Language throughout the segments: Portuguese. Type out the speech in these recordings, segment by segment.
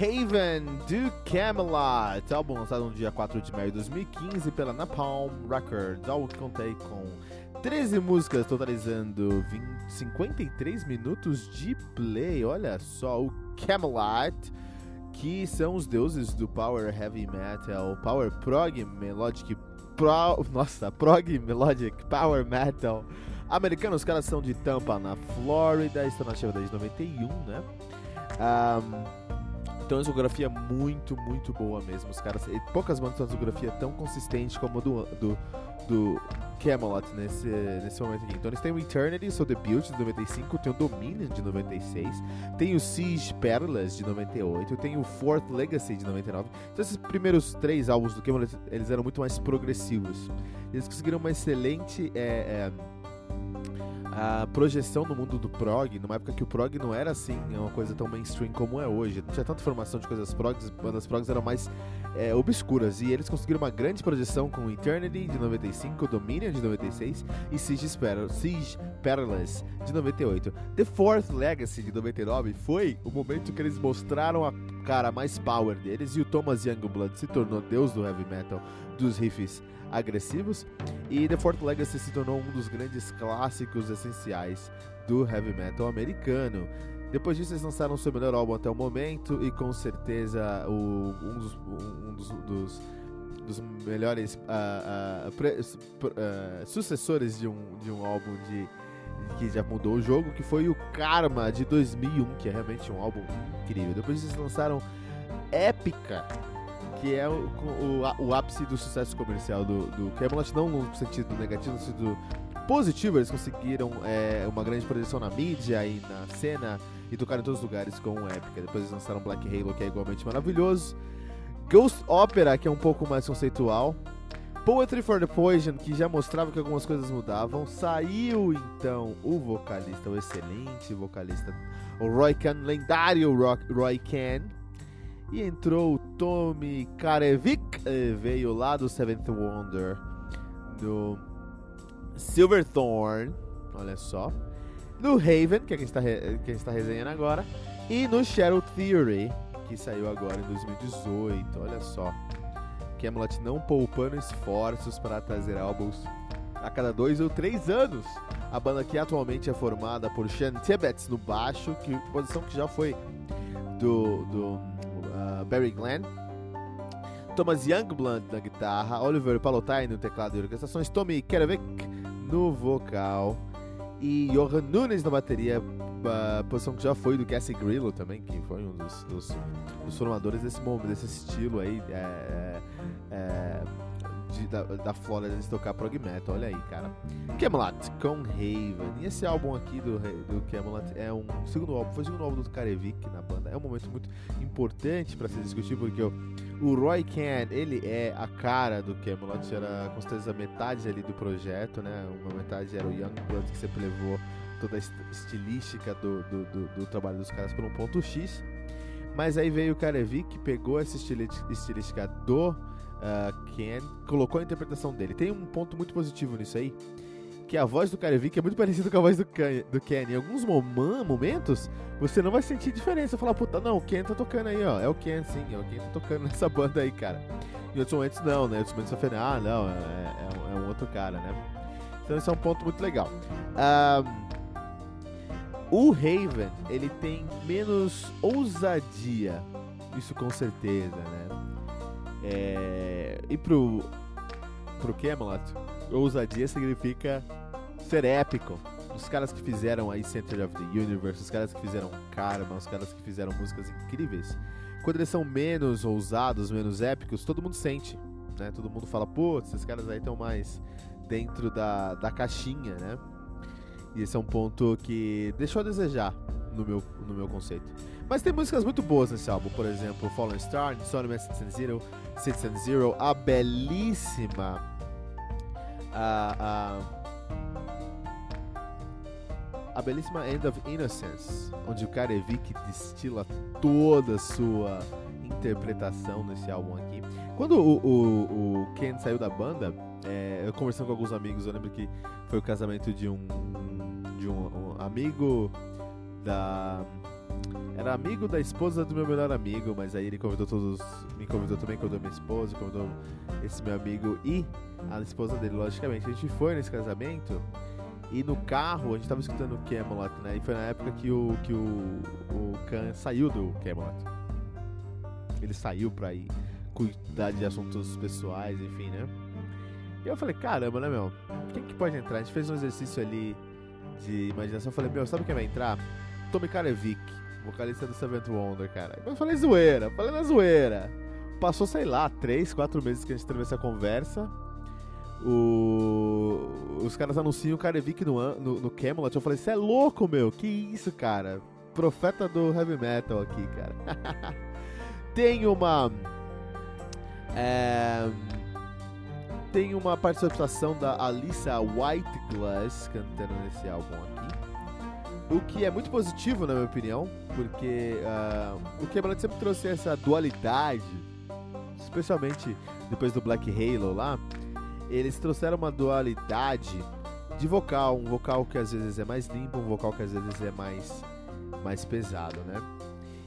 Haven do Camelot, álbum lançado no dia 4 de maio de 2015 pela Napalm Records. Álbum que contei com 13 músicas, totalizando 20, 53 minutos de play. Olha só, o Camelot, que são os deuses do Power Heavy Metal, Power Prog Melodic, pro, nossa, Prog Melodic Power Metal americano. Os caras são de Tampa, na Flórida, estão na ativa desde 91, né? Um, então a discografia é muito, muito boa mesmo. Os caras. Poucas bandas têm uma discografia tão consistente como a do, do, do Camelot nesse, nesse momento aqui. Então eles têm o Eternity, seu debut de 95, tem o Dominion de 96, tem o Siege Perilous de 98, tem o Fourth Legacy de 99. Então esses primeiros três álbuns do Camelot eles eram muito mais progressivos. Eles conseguiram uma excelente. É, é, a projeção no mundo do prog, numa época que o prog não era assim, uma coisa tão mainstream como é hoje. Não tinha tanta informação de coisas progs, bandas progs eram mais é, obscuras. E eles conseguiram uma grande projeção com Eternity de 95, Dominion de 96 e Siege Perilous de 98. The Fourth Legacy de 99 foi o momento que eles mostraram a cara mais power deles e o Thomas Youngblood se tornou deus do heavy metal, dos riffs agressivos. E The Fourth Legacy se tornou um dos grandes clássicos essenciais do heavy metal americano. Depois disso, eles lançaram seu melhor álbum até o momento e com certeza o, um dos, um dos, dos, dos melhores uh, uh, pre, uh, sucessores de um, de um álbum de, que já mudou o jogo, que foi o Karma de 2001, que é realmente um álbum incrível. Depois eles lançaram Épica, que é o, o, o, ápice do sucesso comercial do, do Camelot, não no sentido negativo, no sentido positivo, eles conseguiram é, uma grande projeção na mídia e na cena e tocaram em todos os lugares com épica. Depois eles lançaram Black Halo, que é igualmente maravilhoso. Ghost Opera, que é um pouco mais conceitual. Poetry for the Poison, que já mostrava que algumas coisas mudavam. Saiu então o vocalista, o excelente vocalista, o Roy Khan, lendário Roy Khan, e entrou o Tommy Karevic, eh, veio lá do Seventh Wonder, do Silverthorn, olha só. No Haven, que é quem está, quem está resenhando agora. E no Shadow Theory, que saiu agora em 2018, olha só. Camelot não poupando esforços para trazer álbuns a cada dois ou três anos. A banda que atualmente é formada por Sean Tibbets no baixo, que posição que já foi do, do Barry Glenn, Thomas Youngblood na guitarra, Oliver Palotai no teclado e orquestrações, Tommy Kerevic no vocal e Johan Nunes na bateria, posição que já foi do Cassie Grillo também, que foi um dos, dos, dos formadores desse, desse estilo aí. É, é, é de, da, da Flórida de tocar prog metal, olha aí, cara. Camelot com Raven. E esse álbum aqui do, do Camelot é um segundo álbum, foi o segundo álbum do Karevik na banda. É um momento muito importante para se discutir, porque o, o Roy Khan, ele é a cara do Camelot, era com certeza metade ali do projeto, né? Uma metade era o Youngblood que sempre levou toda a estilística do, do, do, do trabalho dos caras por um ponto X. Mas aí veio o Karevik, pegou essa estilística do uh, Ken colocou a interpretação dele. Tem um ponto muito positivo nisso aí, que a voz do Karevik é muito parecida com a voz do Ken. Do Ken. Em alguns momentos, você não vai sentir diferença. Falar, puta, não, o Ken tá tocando aí, ó. É o Ken, sim, é o Ken tá tocando nessa banda aí, cara. Em outros momentos, não, né? Em outros momentos você fala, ah, não, é, é, é, um outro cara, né? Então esse é um ponto muito legal. Um, o Raven, ele tem menos ousadia, isso com certeza, né? É, e pro, pro Camelot, ousadia significa ser épico. Os caras que fizeram aí Center of the Universe, os caras que fizeram Karma, os caras que fizeram músicas incríveis, quando eles são menos ousados, menos épicos, todo mundo sente, né? Todo mundo fala, pô, esses caras aí estão mais dentro da, da caixinha, né? E esse é um ponto que deixou a desejar no meu, no meu conceito. Mas tem músicas muito boas nesse álbum, por exemplo, Fallen Star, Insomnia Citizen Zero, a belíssima. A, a, a belíssima End of Innocence, onde o Karevik destila toda a sua interpretação nesse álbum aqui. Quando o, o, o Ken saiu da banda, é, eu conversando com alguns amigos, eu lembro que foi o casamento de um, de um, um amigo da era amigo da esposa do meu melhor amigo, mas aí ele convidou todos, me convidou também, convidou minha esposa, convidou esse meu amigo e a esposa dele, logicamente. A gente foi nesse casamento e no carro a gente tava escutando o Camelot, né? E foi na época que o que o, o Khan saiu do Camelot. Ele saiu pra ir cuidar de assuntos pessoais, enfim, né? E eu falei, caramba, né, meu? Quem que pode entrar? A gente fez um exercício ali de imaginação. Eu falei, meu, sabe quem vai entrar? Tommy Karevik vocalista do Seventh Wonder, cara. Eu falei zoeira, falei na zoeira. Passou, sei lá, 3, 4 meses que a gente teve essa conversa. O... Os caras anunciam o Karevik no, no, no Camelot. Eu falei, você é louco, meu? Que isso, cara? Profeta do heavy metal aqui, cara. Tem uma. É... Tem uma participação da Alissa Whiteglass cantando nesse álbum aqui. O que é muito positivo, na minha opinião, porque uh, o Camelot sempre trouxe essa dualidade, especialmente depois do Black Halo lá. Eles trouxeram uma dualidade de vocal, um vocal que às vezes é mais limpo, um vocal que às vezes é mais, mais pesado, né?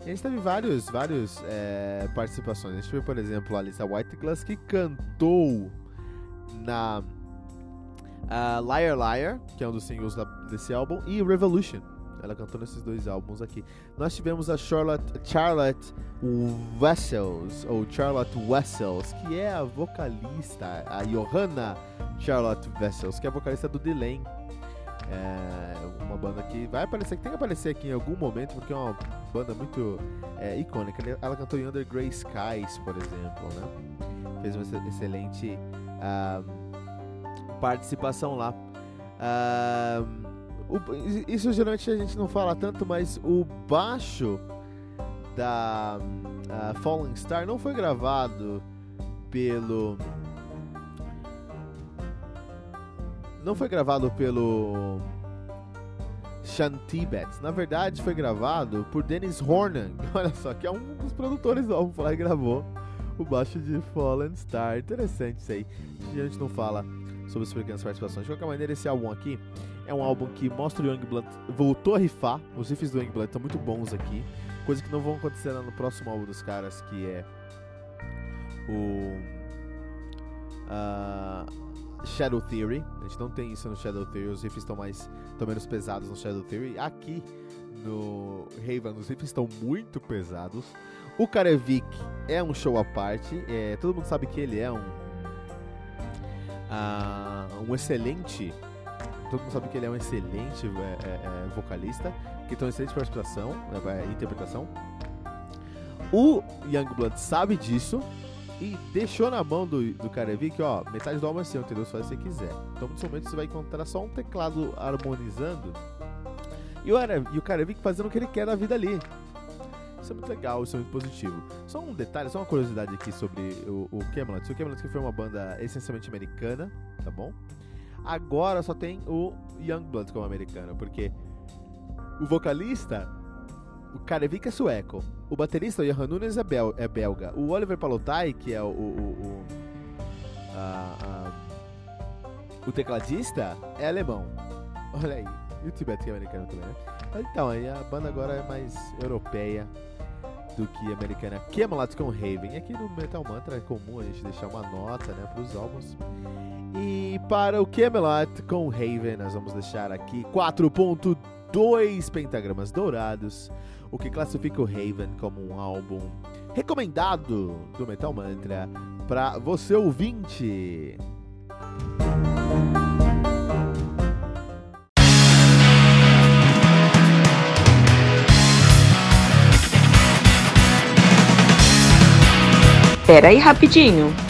E a gente teve vários, vários é, participações. A gente teve, por exemplo, a Lisa Whiteglass que cantou na uh, Liar Liar, que é um dos singles da, desse álbum, e Revolution. Ela cantou nesses dois álbuns aqui. Nós tivemos a Charlotte, Charlotte Wessels, ou Charlotte Wessels, que é a vocalista, a Johanna Charlotte Wessels, que é a vocalista do Delane. É uma banda que vai aparecer, que tem que aparecer aqui em algum momento, porque é uma banda muito é, icônica. Ela cantou em Under Grey Skies, por exemplo, né? Fez uma excelente. Uh, participação lá. Uh, o, isso geralmente a gente não fala tanto, mas o baixo da Falling Star não foi gravado pelo. Não foi gravado pelo Shantibet. Na verdade, foi gravado por Dennis Hornan. Olha só, que é um dos produtores do álbum lá e gravou o baixo de Fallen Star. Interessante isso aí. A gente não fala sobre as pequenas participações. De qualquer maneira, esse álbum aqui é um álbum que mostra o Youngblood voltou a rifar. Os riffs do Youngblood estão muito bons aqui. Coisa que não vão acontecer no próximo álbum dos caras, que é o uh, Shadow Theory. A gente não tem isso no Shadow Theory. Os riffs estão mais estão menos pesados no Shadow Theory. Aqui no Raven, os riffs estão muito pesados. O Karevik é um show à parte. É, todo mundo sabe que ele é um uh, um excelente. Todo mundo sabe que ele é um excelente é, é, é vocalista, que tem uma excelente participação, é, é, interpretação. O Youngblood sabe disso e deixou na mão do, do Karevik, ó, metade do álbum é seu, entendeu? Que você quiser. Então, muitos momentos você vai encontrar só um teclado harmonizando e o, e o Karevik fazendo o que ele quer na vida ali. Isso é muito legal, isso é muito positivo. Só um detalhe, só uma curiosidade aqui sobre o, o Camelot. O Camelot que foi uma banda essencialmente americana, tá bom? Agora só tem o Youngblood como americano, porque o vocalista, o Karevik é sueco. O baterista, o Johan Nunes, é, bel, é belga. O Oliver Palotai, que é o, o, o o tecladista é alemão. Olha aí. E o Tibet que é americano também, né? Então, aí a banda agora é mais europeia do que americana. Camelot com Raven. E aqui no Metal Mantra é comum a gente deixar uma nota, né, para os álbuns. Para o Camelot com Raven, nós vamos deixar aqui 4.2 pentagramas dourados, o que classifica o Raven como um álbum recomendado do Metal Mantra para você ouvinte. Pera aí rapidinho.